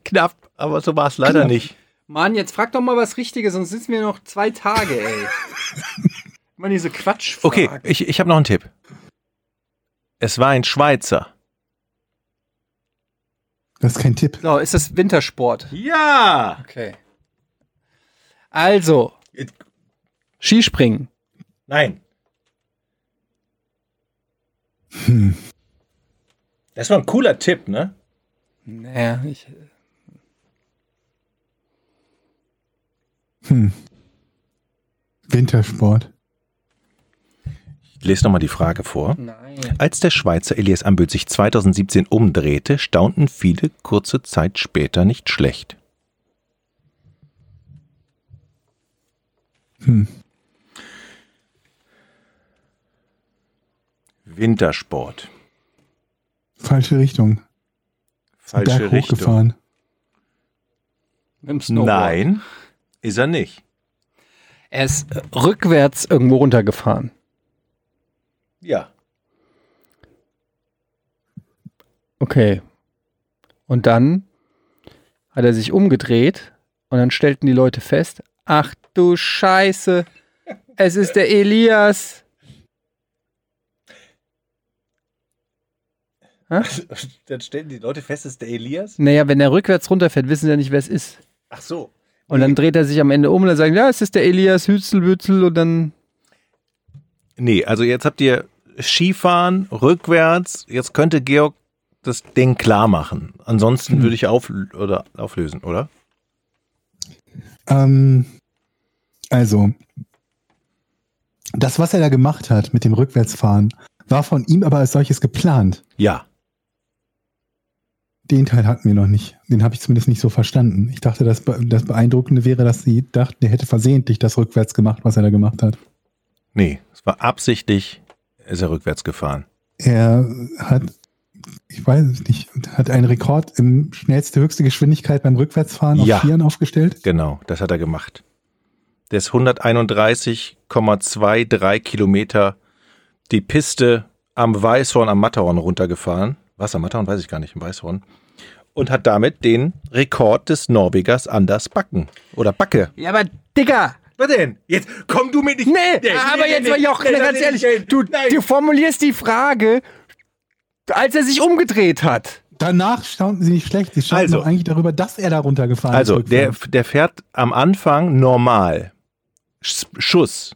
Knapp, aber so war es leider Knapp. nicht. Mann, jetzt frag doch mal was Richtiges, sonst sitzen wir noch zwei Tage, ey. Mann, diese Quatsch. Okay, ich, ich habe noch einen Tipp. Es war ein Schweizer. Das ist kein Tipp. So, ist das Wintersport? Ja! Okay. Also, Skispringen. Nein. Hm. Das war ein cooler Tipp, ne? Naja, ich, Hm. Wintersport. Ich lese nochmal die Frage vor. nein. Als der Schweizer Elias Ambühl sich 2017 umdrehte, staunten viele kurze Zeit später nicht schlecht. Hm. Wintersport. Falsche Richtung. Falsche Berg Richtung. hochgefahren. Mit dem Snowboard. Nein, ist er nicht. Er ist rückwärts irgendwo runtergefahren. Ja. Okay. Und dann hat er sich umgedreht und dann stellten die Leute fest, ach du Scheiße, es ist der Elias. Dann stellen die Leute fest, es ist der Elias. Naja, wenn er rückwärts runterfährt, wissen sie ja nicht, wer es ist. Ach so. Und dann dreht er sich am Ende um und dann sagen, ja, es ist der Elias Hützelbützel und dann. Nee, also jetzt habt ihr Skifahren rückwärts. Jetzt könnte Georg das Ding klar machen. Ansonsten würde ich auf, oder auflösen, oder? Ähm, also, das, was er da gemacht hat mit dem Rückwärtsfahren, war von ihm aber als solches geplant. Ja. Den Teil hatten wir noch nicht. Den habe ich zumindest nicht so verstanden. Ich dachte, das, Be- das Beeindruckende wäre, dass sie dachten, er hätte versehentlich das rückwärts gemacht, was er da gemacht hat. Nee, es war absichtlich, ist er rückwärts gefahren. Er hat, ich weiß es nicht, hat einen Rekord im schnellste, höchste Geschwindigkeit beim Rückwärtsfahren Ja. auf Vieren aufgestellt. Genau, das hat er gemacht. Der ist 131,23 Kilometer die Piste am Weißhorn am Matterhorn runtergefahren. Was am Matterhorn weiß ich gar nicht, im Weißhorn. Und hat damit den Rekord des Norwegers Anders Backen. Oder Backe. Ja, aber Digga! Was denn? Jetzt komm du mit nicht. Nee, aber jetzt mal Jochen, ganz ehrlich, du, du formulierst die Frage, als er sich umgedreht hat. Danach staunten sie nicht schlecht. Sie staunten Also. eigentlich darüber, dass er da runtergefahren Also, ist. der, rückwärts. der fährt am Anfang normal. Sch- Schuss.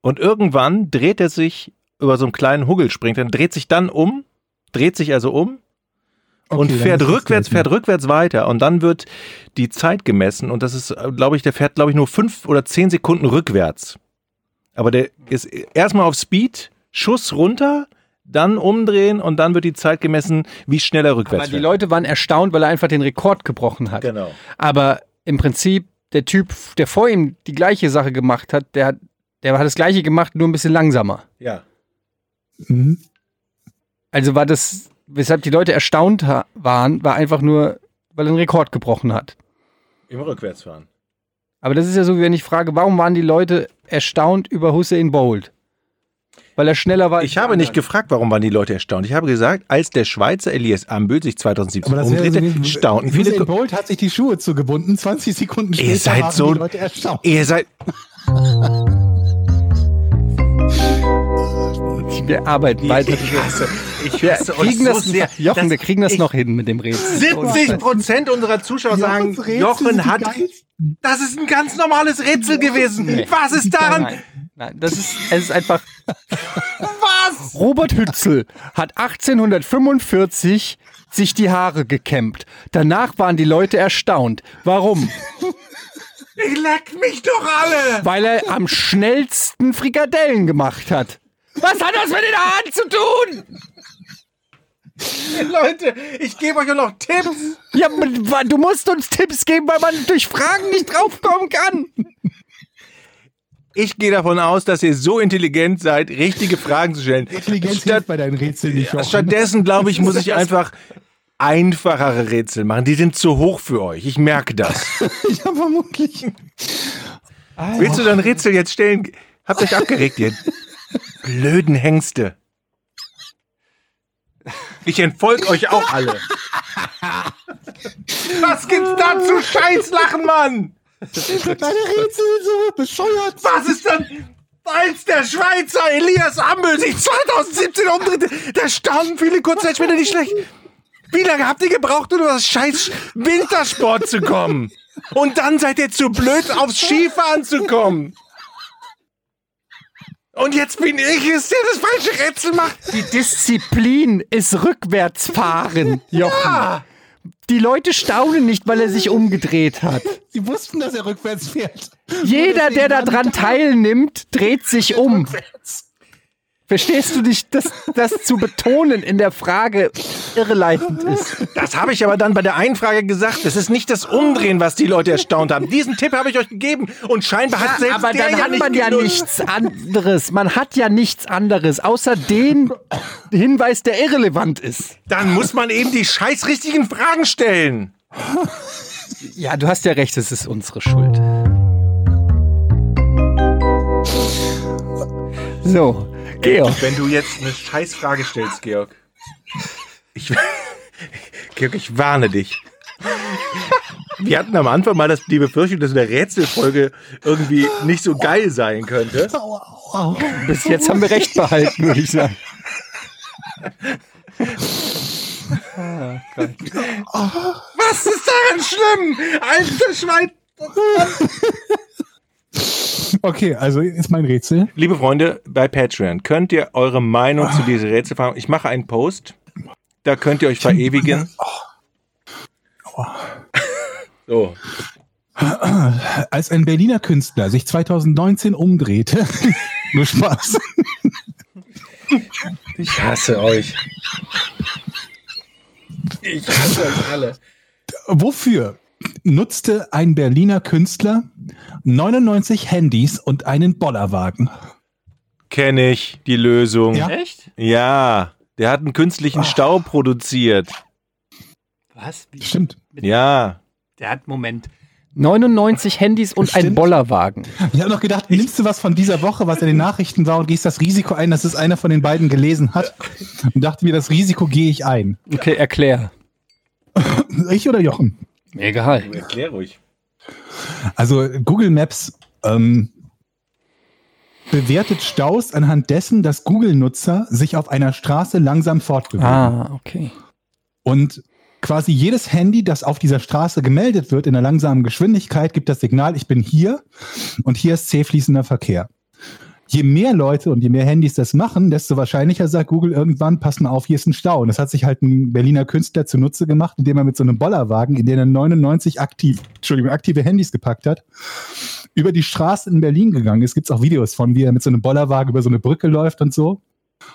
Und irgendwann dreht er sich über so einen kleinen Huggel, springt, dann dreht sich dann um, dreht sich also um Okay, und fährt rückwärts, fährt rückwärts weiter. Und dann wird die Zeit gemessen und das ist, glaube ich, der fährt, glaube ich, nur fünf oder zehn Sekunden rückwärts. Aber der ist erstmal auf Speed, Schuss runter, dann umdrehen und dann wird die Zeit gemessen, wie schnell er rückwärts Aber die fährt. Leute waren erstaunt, weil er einfach den Rekord gebrochen hat. Genau. Aber im Prinzip, der Typ, der vor ihm die gleiche Sache gemacht hat, der, hat- der hat das gleiche gemacht, nur ein bisschen langsamer. Ja. Mhm. Also war das, weshalb die Leute erstaunt waren, war einfach nur, weil er einen Rekord gebrochen hat. Im Rückwärtsfahren. Aber das ist ja so, wie wenn ich frage, warum waren die Leute erstaunt über Hussein Bolt? Weil er schneller war. Ich habe nicht anderen. gefragt, warum waren die Leute erstaunt. Ich habe gesagt, als der Schweizer Elias Ambül sich 2017 Aber das wäre umdrehte, so gewesen, staunten viele. Usain Bolt hat sich die Schuhe zugebunden, 20 Sekunden später Ihr seid waren so- die Leute erstaunt. Ihr seid. Wir arbeiten weiter. Ich hasse, ich Wir hasse euch kriegen so das, sehr. Jochen, wir kriegen das noch hin mit dem Rätsel. 70 Prozent unserer Zuschauer sagen, Jochen hat. Das ist ein ganz normales Rätsel gewesen. Was ist daran? Nein, das ist, es ist einfach. Was? Robert Hützel hat 1845 sich die Haare gekämmt. Danach waren die Leute erstaunt. Warum? Ich leck mich doch alle. Weil er am schnellsten Frikadellen gemacht hat. Was hat das mit den Haaren zu tun? Leute, ich gebe euch auch noch Tipps. Ja, aber du musst uns Tipps geben, weil man durch Fragen nicht draufkommen kann. Ich gehe davon aus, dass ihr so intelligent seid, richtige Fragen zu stellen. Intelligenz Statt, bei deinen Rätseln nicht. Jochen. stattdessen, glaube ich, muss ich einfach einfachere Rätsel machen. Die sind zu hoch für euch. Ich merke das. ja, vermutlich. Willst du dein Rätsel jetzt stellen? Habt euch abgeregt, ihr blöden Hengste. Ich entfolge euch auch alle. Was gibt's da zu Scheißlachen, Mann? Deine Rätsel sind so bescheuert. Was ist dann, als der Schweizer Elias Ambel sich 2017 umdrehte? Da standen viele Kurzzeitspieler nicht schlecht. Wie lange habt ihr gebraucht, um das scheiß Wintersport zu kommen? Und dann seid ihr zu blöd, aufs Skifahren zu kommen. Und jetzt bin ich es, der das falsche Rätsel macht. Die Disziplin ist rückwärtsfahren, Jochen. Ah, Die Leute staunen nicht, weil er sich umgedreht hat. Sie wussten, dass er rückwärts fährt. Jeder, der daran teilnimmt, dreht sich um. Verstehst du nicht, dass das zu betonen in der Frage irreleitend ist? das habe ich aber dann bei der einen Frage gesagt. Das ist nicht das Umdrehen, was die Leute erstaunt haben. Diesen Tipp habe ich euch gegeben. Und scheinbar hat selbst Aber der dann ja hat nicht man ja nichts anderes. Man hat ja nichts anderes, außer den Hinweis, der irrelevant ist. Dann muss man eben die scheiß richtigen Fragen stellen. Ja, du hast ja recht, es ist unsere Schuld. So, Georg. Wenn du jetzt eine Scheißfrage stellst, Georg. Ich, Georg, ich warne dich. Wir hatten am Anfang mal das, die Befürchtung, dass eine Rätselfolge irgendwie nicht so geil sein könnte. Bis jetzt haben wir recht behalten, würde ich sagen. Ah, Gott. Was ist daran schlimm? Alter Schwein. Okay, also ist mein Rätsel. Liebe Freunde, bei Patreon könnt ihr eure Meinung zu dieser Rätselfrage. Ich mache einen Post. Da könnt ihr euch verewigen. So. Als ein Berliner Künstler sich 2019 umdrehte, nur Spaß, Ich hasse euch. Ich hasse euch alle. wofür nutzte ein Berliner Künstler 99 Handys und einen Bollerwagen? Kenne ich die Lösung. Ja. Ja. Echt? der hat einen künstlichen Stau produziert. Was? Wie? Stimmt. Ja. Der hat Moment. 99 Handys und ein Stimmt. Bollerwagen. Ich habe noch gedacht, nimmst du was von dieser Woche, was in den Nachrichten war und gehst das Risiko ein, dass es einer von den beiden gelesen hat und dachte mir, das Risiko gehe ich ein. Okay, erklär. Ich oder Jochen? Egal. Erklär ruhig. Also Google Maps ähm, bewertet Staus anhand dessen, dass Google-Nutzer sich auf einer Straße langsam fortbewegen. Ah, okay. Und quasi jedes Handy, das auf dieser Straße gemeldet wird in einer langsamen Geschwindigkeit, gibt das Signal, ich bin hier und hier ist zäh fließender Verkehr. Je mehr Leute und je mehr Handys das machen, desto wahrscheinlicher sagt Google irgendwann, pass mal auf, hier ist ein Stau. Und das hat sich halt ein Berliner Künstler zunutze gemacht, indem er mit so einem Bollerwagen, in den er 99 aktiv, Entschuldigung, aktive Handys gepackt hat, über die Straße in Berlin gegangen ist. Gibt auch Videos von, wie er mit so einem Bollerwagen über so eine Brücke läuft und so.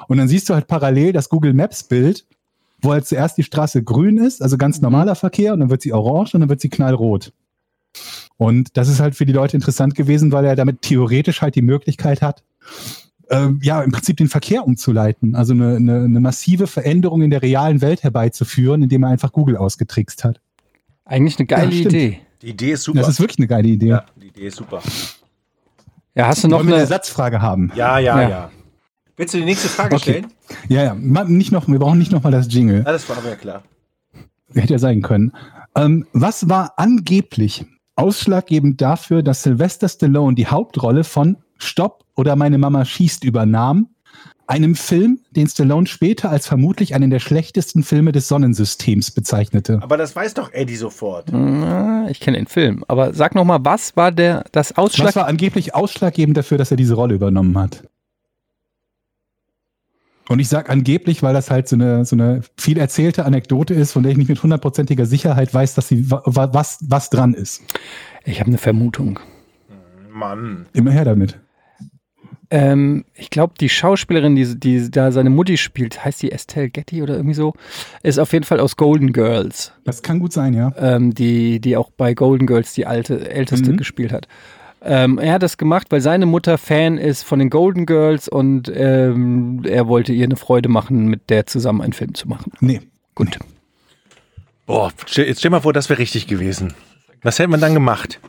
Und dann siehst du halt parallel das Google Maps Bild, wo halt zuerst die Straße grün ist, also ganz normaler Verkehr, und dann wird sie orange und dann wird sie knallrot. Und das ist halt für die Leute interessant gewesen, weil er damit theoretisch halt die Möglichkeit hat, ähm, ja, im Prinzip den Verkehr umzuleiten. Also eine, eine, eine massive Veränderung in der realen Welt herbeizuführen, indem er einfach Google ausgetrickst hat. Eigentlich eine geile Ja. Idee. Die Idee ist super. Das ist wirklich eine geile Idee. ja, die Idee ist super. Ja, hast du noch eine. Ersatzfrage haben? Ja, ja, Ja. ja. Willst du die nächste Frage Okay. stellen? Ja, ja. Nicht noch, wir brauchen nicht nochmal das Jingle. Alles war aber klar. Hätte ja sein können. Ähm, was war angeblich ausschlaggebend dafür, dass Sylvester Stallone die Hauptrolle von Stopp oder Meine Mama schießt übernahm? Einem Film, den Stallone später als vermutlich einen der schlechtesten Filme des Sonnensystems bezeichnete. Aber das weiß doch Eddie sofort. Ich kenne den Film. Aber sag noch mal, was war der das Ausschlag? Was war angeblich ausschlaggebend dafür, dass er diese Rolle übernommen hat? Und ich sage angeblich, weil das halt so eine, so eine viel erzählte Anekdote ist, von der ich nicht mit hundertprozentiger Sicherheit weiß, dass sie wa- wa- was, was dran ist. Ich habe eine Vermutung. Mann. Immer her damit. Ähm, ich glaube, die Schauspielerin, die, die da seine Mutti spielt, heißt die Estelle Getty oder irgendwie so, ist auf jeden Fall aus Golden Girls, Das kann gut sein, ja. ähm, die, die auch bei Golden Girls die alte, älteste Mhm. gespielt hat. Ähm, er hat das gemacht, weil seine Mutter Fan ist von den Golden Girls und ähm, er wollte ihr eine Freude machen, mit der zusammen einen Film zu machen. Nee. Gut. Boah, stell, jetzt stell mal vor, das wäre richtig gewesen. Was hätte man dann gemacht?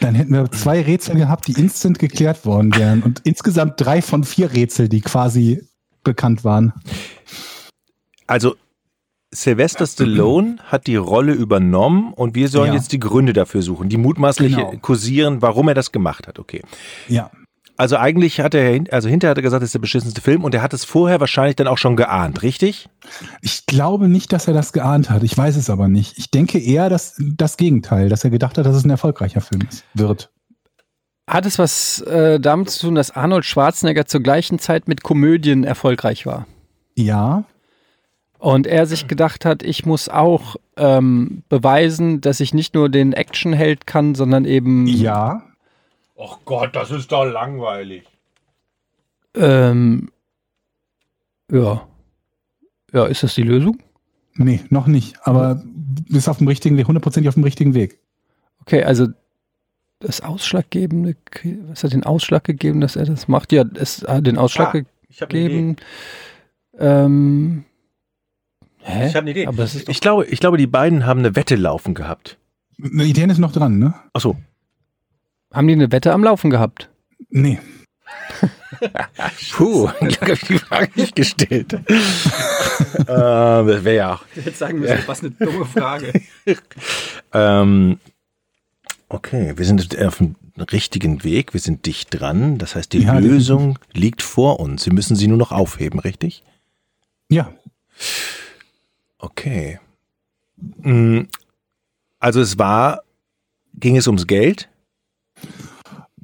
Dann hätten wir zwei Rätsel gehabt, die instant geklärt worden wären. Und insgesamt drei von vier Rätsel, die quasi bekannt waren. Also, Sylvester Stallone hat die Rolle übernommen und wir sollen Ja. jetzt die Gründe dafür suchen, die mutmaßlich Genau. kursieren, warum er das gemacht hat. Okay. Ja. Also eigentlich hat er, also hinterher hat er gesagt, das ist der beschissenste Film und er hat es vorher wahrscheinlich dann auch schon geahnt, richtig? Ich glaube nicht, dass er das geahnt hat. Ich weiß es aber nicht. Ich denke eher dass das Gegenteil, dass er gedacht hat, dass es ein erfolgreicher Film ist, wird. Hat es was äh, damit zu tun, dass Arnold Schwarzenegger zur gleichen Zeit mit Komödien erfolgreich war? Ja. Und er sich gedacht hat, ich muss auch ähm, beweisen, dass ich nicht nur den Actionheld kann, sondern eben Ja. Ach Gott, das ist doch langweilig. ähm, ja. Ja, ist das die Lösung? Nee, noch nicht. Aber ist auf dem richtigen Weg, hundertprozentig auf dem richtigen Weg. Okay, also das Ausschlaggebende, was hat den Ausschlag gegeben, dass er das macht? Ja, es hat den Ausschlag Ah, gegeben. Ähm, hä? Ich habe eine Idee. Aber das ist doch, Ich glaube, ich glaube, die beiden haben eine Wette laufen gehabt. Eine Idee ist noch dran, ne? Ach so. haben die eine Wette am Laufen gehabt? Nee. Puh, ich habe die Frage nicht gestellt. äh, das wäre ja auch. Jetzt sagen wir, was eine dumme Frage. Ähm, okay, wir sind auf dem richtigen Weg, wir sind dicht dran. Das heißt, die Ja, Lösung liegt vor uns. Sie müssen sie nur noch aufheben, richtig? Ja. Okay. Mm, Also es war, ging es ums Geld?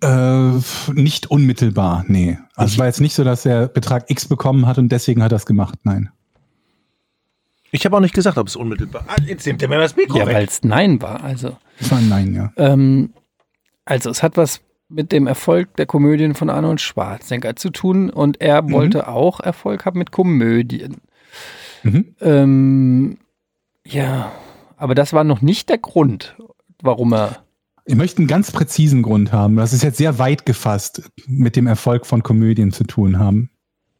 Äh, nicht unmittelbar, nee. Also es war jetzt nicht so, dass er Betrag X bekommen hat und deswegen hat er es gemacht, nein. Ich habe auch nicht gesagt, ob es unmittelbar. Ah, jetzt nimmt er mir das Mikro Ja, weil es Nein war. Also, Es war ein Nein, ja. ähm, also es hat was mit dem Erfolg der Komödien von Arnold Schwarzenegger zu tun und er wollte auch Erfolg haben mit Komödien. Mhm. Ähm, ja, aber das war noch nicht der Grund, warum er. Ich möchte einen ganz präzisen Grund haben. Das ist jetzt sehr weit gefasst mit dem Erfolg von Komödien zu tun haben.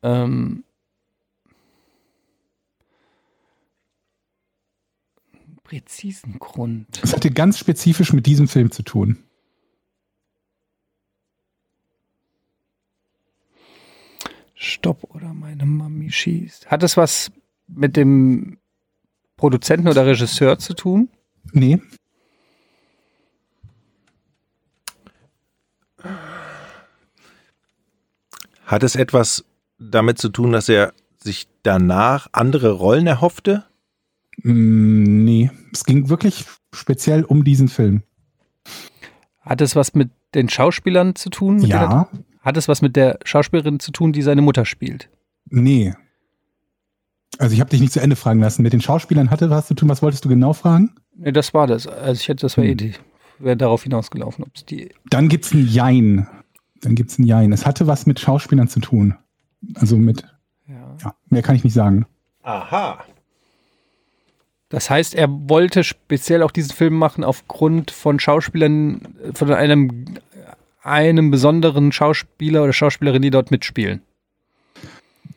Ähm, präzisen Grund. Es hatte ganz spezifisch mit diesem Film zu tun. Stopp oder meine Mami schießt. Hat es was mit dem Produzenten oder Regisseur zu tun? Nee, Hat es etwas damit zu tun, dass er sich danach andere Rollen erhoffte? mm, nee. Es ging wirklich speziell um diesen Film. Hat es was mit den Schauspielern zu tun? der- Ja, Hat es was mit der Schauspielerin zu tun, die seine Mutter spielt? nee. Also ich habe dich nicht zu Ende fragen lassen. Mit den Schauspielern hatte was zu tun. Was wolltest du genau fragen? Nee, das war das. Also ich hätte, das war eh Hm. die, wäre darauf hinausgelaufen, ob es die. Dann gibt's ein Jein. Dann gibt's ein Jein. Es hatte was mit Schauspielern zu tun. Also mit, Ja. ja, mehr kann ich nicht sagen. Aha. Das heißt, er wollte speziell auch diesen Film machen aufgrund von Schauspielern, von einem, einem besonderen Schauspieler oder Schauspielerin, die dort mitspielen.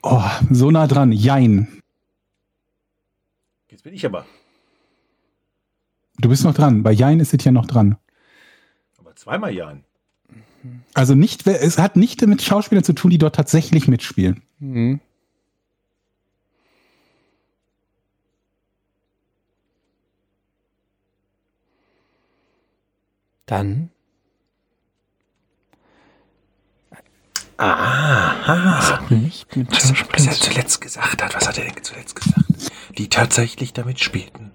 Oh, so nah dran. Jein. Bin ich aber. Du bist noch dran. Bei Jein ist es ja noch dran. Aber zweimal Jahren. Also nicht, es hat nicht mit Schauspielern zu tun, die dort tatsächlich mitspielen. Mhm. Dann Aha. nicht mit Was, was er zuletzt gesagt hat. Was hat er denn zuletzt gesagt? Die tatsächlich damit spielten.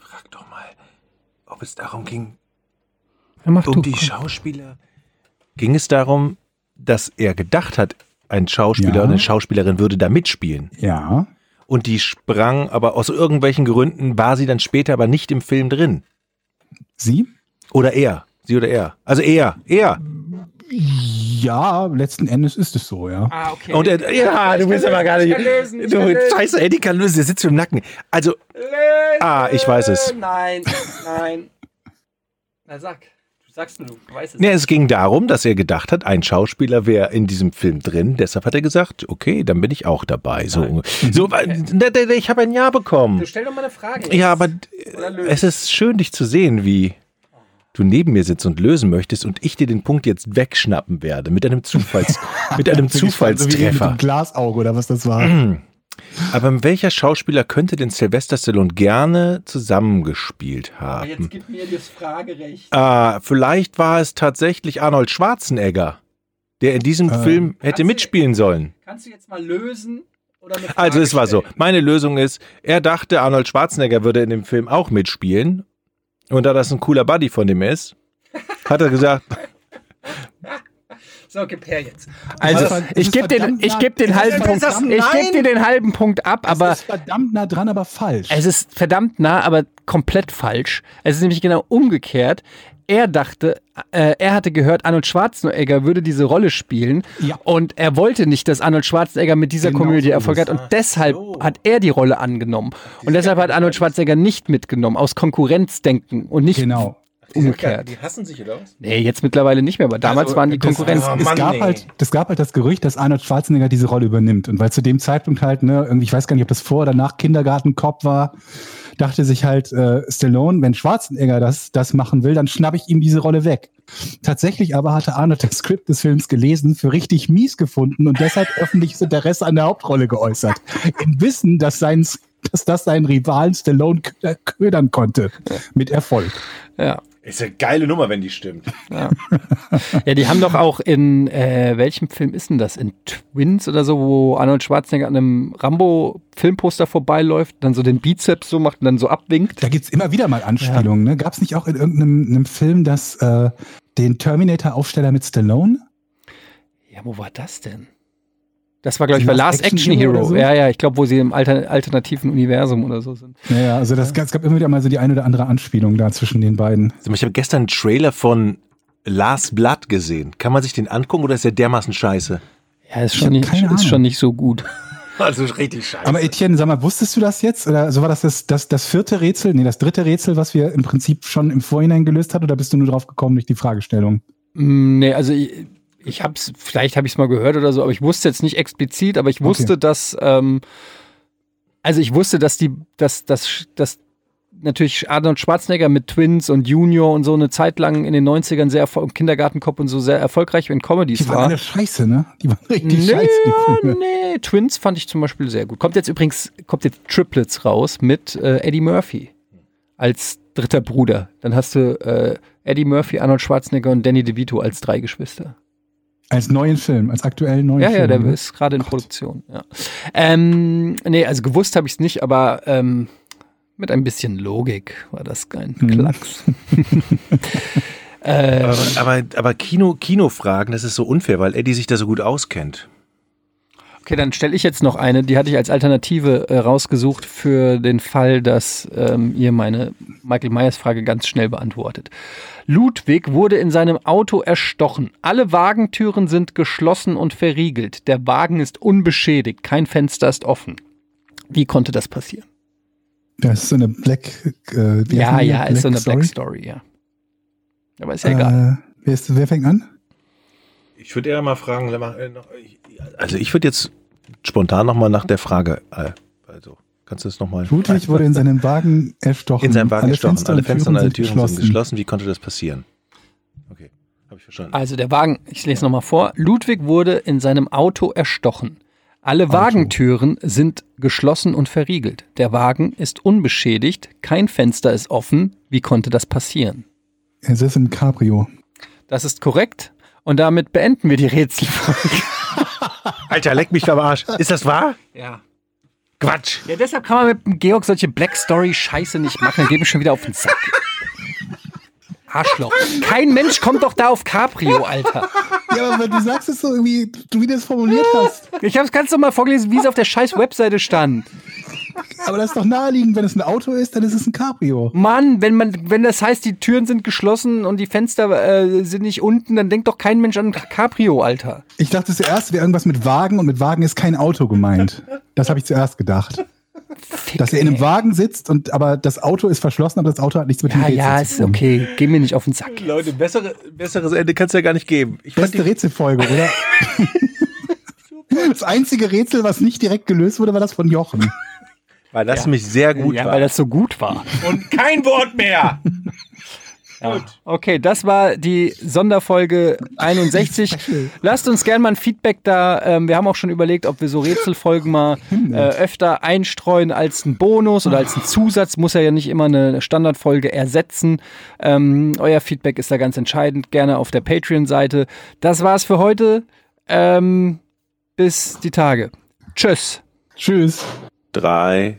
Frag doch mal, ob es darum ging, Ja, um du. die Schauspieler. Ging es darum, dass er gedacht hat, ein Schauspieler Ja. oder eine Schauspielerin würde da mitspielen? Ja. Und die sprang, aber aus irgendwelchen Gründen war sie dann später aber nicht im Film drin. Sie? Oder er. Sie oder er. Also er. Er. Ja, letzten Endes ist es so, ja. Ah, okay. Und er, ja, du bist aber gar nicht. Du, scheiße, Eddie kann lösen, der sitzt mir im Nacken. Also, Ah, ich weiß es. Nein, nein. Na sag. Du sagst nur, du weißt es. ne, es ging darum, dass er gedacht hat, ein Schauspieler wäre in diesem Film drin. Deshalb hat er gesagt, okay, dann bin ich auch dabei. So, so ne, ne, ich habe ein Ja bekommen. Du stell doch mal eine Frage. Ja, aber lösen. es ist schön, dich zu sehen, wie du neben mir sitzt und lösen möchtest und ich dir den Punkt jetzt wegschnappen werde mit einem Zufalls, mit einem So mit Zufallstreffer. dem Glasauge oder was das war. Aber welcher Schauspieler könnte denn Sylvester Stallone gerne zusammengespielt Aber jetzt haben? gib mir das Fragerecht. Ah, vielleicht war es tatsächlich Arnold Schwarzenegger, der in diesem Äh, Film hätte kannst du- mitspielen sollen. Kannst du jetzt mal lösen? Also es war so. Meine Lösung ist, er dachte, Arnold Schwarzenegger würde in dem Film auch mitspielen. Und da das ein cooler Buddy von dem ist, hat er gesagt, So, gib her jetzt. Also, Also, ich gebe den, ich geb den halben Punkt. ein Ich gebe dir den halben Punkt ab, aber es ist verdammt nah dran, aber falsch. es ist verdammt nah, aber komplett falsch. Es ist nämlich genau umgekehrt. Er dachte, äh, er hatte gehört, Arnold Schwarzenegger würde diese Rolle spielen Ja. und er wollte nicht, dass Arnold Schwarzenegger mit dieser Genau Komödie so Erfolg hat und deshalb hat er die Rolle angenommen und deshalb hat Arnold Schwarzenegger nicht mitgenommen aus Konkurrenzdenken und nicht genau. umgekehrt. die hassen sich oder was? Nee, jetzt mittlerweile nicht mehr, aber damals Also, waren die Das- Konkurrenz. Oh, es, Mann, gab ey. halt, das gab halt das Gerücht, dass Arnold Schwarzenegger diese Rolle übernimmt. Und weil zu dem Zeitpunkt halt, ne, irgendwie, ich weiß gar nicht, ob das vor oder nach Kindergartenkopf war, dachte sich halt äh, Stallone, wenn Schwarzenegger das, das machen will, dann schnapp ich ihm diese Rolle weg. Tatsächlich aber hatte Arnold das Skript des Films gelesen, für richtig mies gefunden und deshalb öffentliches Interesse an der Hauptrolle geäußert. Im Wissen, dass, sein, dass das seinen Rivalen Stallone kö- ködern konnte. Mit Erfolg. Ja. Ist eine geile Nummer, wenn die stimmt. Ja, ja die haben doch auch in, äh, welchem Film ist denn das? In Twins oder so, wo Arnold Schwarzenegger an einem Rambo-Filmposter vorbeiläuft, dann so den Bizeps so macht und dann so abwinkt. Da gibt's immer wieder mal Anspielungen. Ne? Gab es nicht auch in irgendeinem einem Film, dass äh, den Terminator-Aufsteller mit Stallone? Ja, wo war das denn? Das war, glaube ich, bei Last Action, Action Hero. So? Ja, ja, ich glaube, wo sie im Alter, alternativen Universum oder so sind. Ja, ja also das, es gab immer wieder mal so die eine oder andere Anspielung da zwischen den beiden. Also ich habe gestern einen Trailer von Last Blood gesehen. Kann man sich den angucken oder ist der dermaßen scheiße? Ja, ist, schon nicht, ist schon nicht so gut. Also richtig scheiße. Aber Etienne, sag mal, wusstest du das jetzt? Oder so war das das, das das vierte Rätsel, nee, das dritte Rätsel, was wir im Prinzip schon im Vorhinein gelöst hat, oder bist du nur drauf gekommen durch die Fragestellung? Mm, nee, also ich, ich habe es, vielleicht habe ich es mal gehört oder so, aber ich wusste jetzt nicht explizit, aber ich wusste, okay. dass, ähm, also ich wusste, dass die, dass, dass, dass natürlich Arnold Schwarzenegger mit Twins und Junior und so eine Zeit lang in den 90ern sehr erfolgreich, Kindergartenkopf und so sehr erfolgreich in Comedies die war. Die waren eine Scheiße, ne? Die waren richtig nee, scheiße. Nee, Twins fand ich zum Beispiel sehr gut. Kommt jetzt übrigens, kommt jetzt Triplets raus mit äh, Eddie Murphy als dritter Bruder. Dann hast du äh, Eddie Murphy, Arnold Schwarzenegger und Danny DeVito als drei Geschwister. Als neuen Film, als aktuellen neuen ja, Film. Ja, ja, der ist gerade in Gott. Produktion. Ja. Ähm, nee, also gewusst habe ich es nicht, aber ähm, mit ein bisschen Logik war das kein mhm. Klacks. äh, aber, aber, aber Kino, Kinofragen, das ist so unfair, weil Eddie sich da so gut auskennt. Okay, dann stelle ich jetzt noch eine, die hatte ich als Alternative äh, rausgesucht für den Fall, dass ähm, ihr meine Michael Myers Frage ganz schnell beantwortet. Ludwig wurde in seinem Auto erstochen. Alle Wagentüren sind geschlossen und verriegelt. Der Wagen ist unbeschädigt. Kein Fenster ist offen. Wie konnte das passieren? Das ist so eine Black. Äh, ja, ja, Black ist so eine Story? Black Story, ja. Aber ist ja äh, egal. Wer, ist, wer fängt an? Ich würde eher mal fragen, äh, also ich würde jetzt spontan nochmal nach der Frage, äh, also kannst du das nochmal? Ludwig wurde in seinem Wagen erstochen. In seinem Wagen alle erstochen. Fenster alle Fenster und alle Türen sind geschlossen. sind geschlossen. Wie konnte das passieren? Okay, habe ich verstanden. Also der Wagen, ich lese nochmal vor. Ludwig wurde in seinem Auto erstochen. Alle Auto. Wagentüren sind geschlossen und verriegelt. Der Wagen ist unbeschädigt, kein Fenster ist offen. Wie konnte das passieren? Es ist im Cabrio. Das ist korrekt. Und damit beenden wir die Rätselfolge. Alter, leck mich am Arsch. Ist das wahr? Ja. Quatsch. Ja, deshalb kann man mit dem Georg solche Black Story Scheiße nicht machen. Dann gebe ich schon wieder auf den Sack. Arschloch. Kein Mensch kommt doch da auf Cabrio, Alter. Ja, aber du sagst es so irgendwie, du wie du es formuliert hast. Ich habe es ganz normal vorgelesen, wie es auf der scheiß Webseite stand. Aber das ist doch naheliegend, wenn es ein Auto ist, dann ist es ein Cabrio. Mann, wenn man, wenn das heißt, die Türen sind geschlossen und die Fenster äh, sind nicht unten, dann denkt doch kein Mensch an Cabrio, Alter. Ich dachte zuerst wäre irgendwas mit Wagen und mit Wagen ist kein Auto gemeint. Das habe ich zuerst gedacht. Fick, dass er in einem Wagen sitzt und aber das Auto ist verschlossen, aber das Auto hat nichts mit ja, dem Rätsel Ja, ist okay. Geh mir nicht auf den Sack. Leute, bessere, besseres Ende kann es ja gar nicht geben. Ich Beste Rätselfolge, oder? das einzige Rätsel, was nicht direkt gelöst wurde, war das von Jochen. Weil das ja. mich sehr gut ja, war. weil das so gut war. Und kein Wort mehr. Ja. Okay, das war die Sonderfolge 61. Lasst uns gerne mal ein Feedback da. Ähm, wir haben auch schon überlegt, ob wir so Rätselfolgen mal äh, öfter einstreuen als ein Bonus oder als ein Zusatz. Muss ja nicht immer eine Standardfolge ersetzen. Ähm, euer Feedback ist da ganz entscheidend. Gerne auf der Patreon-Seite. Das war's für heute. Ähm, bis die Tage. Tschüss. Tschüss. Drei,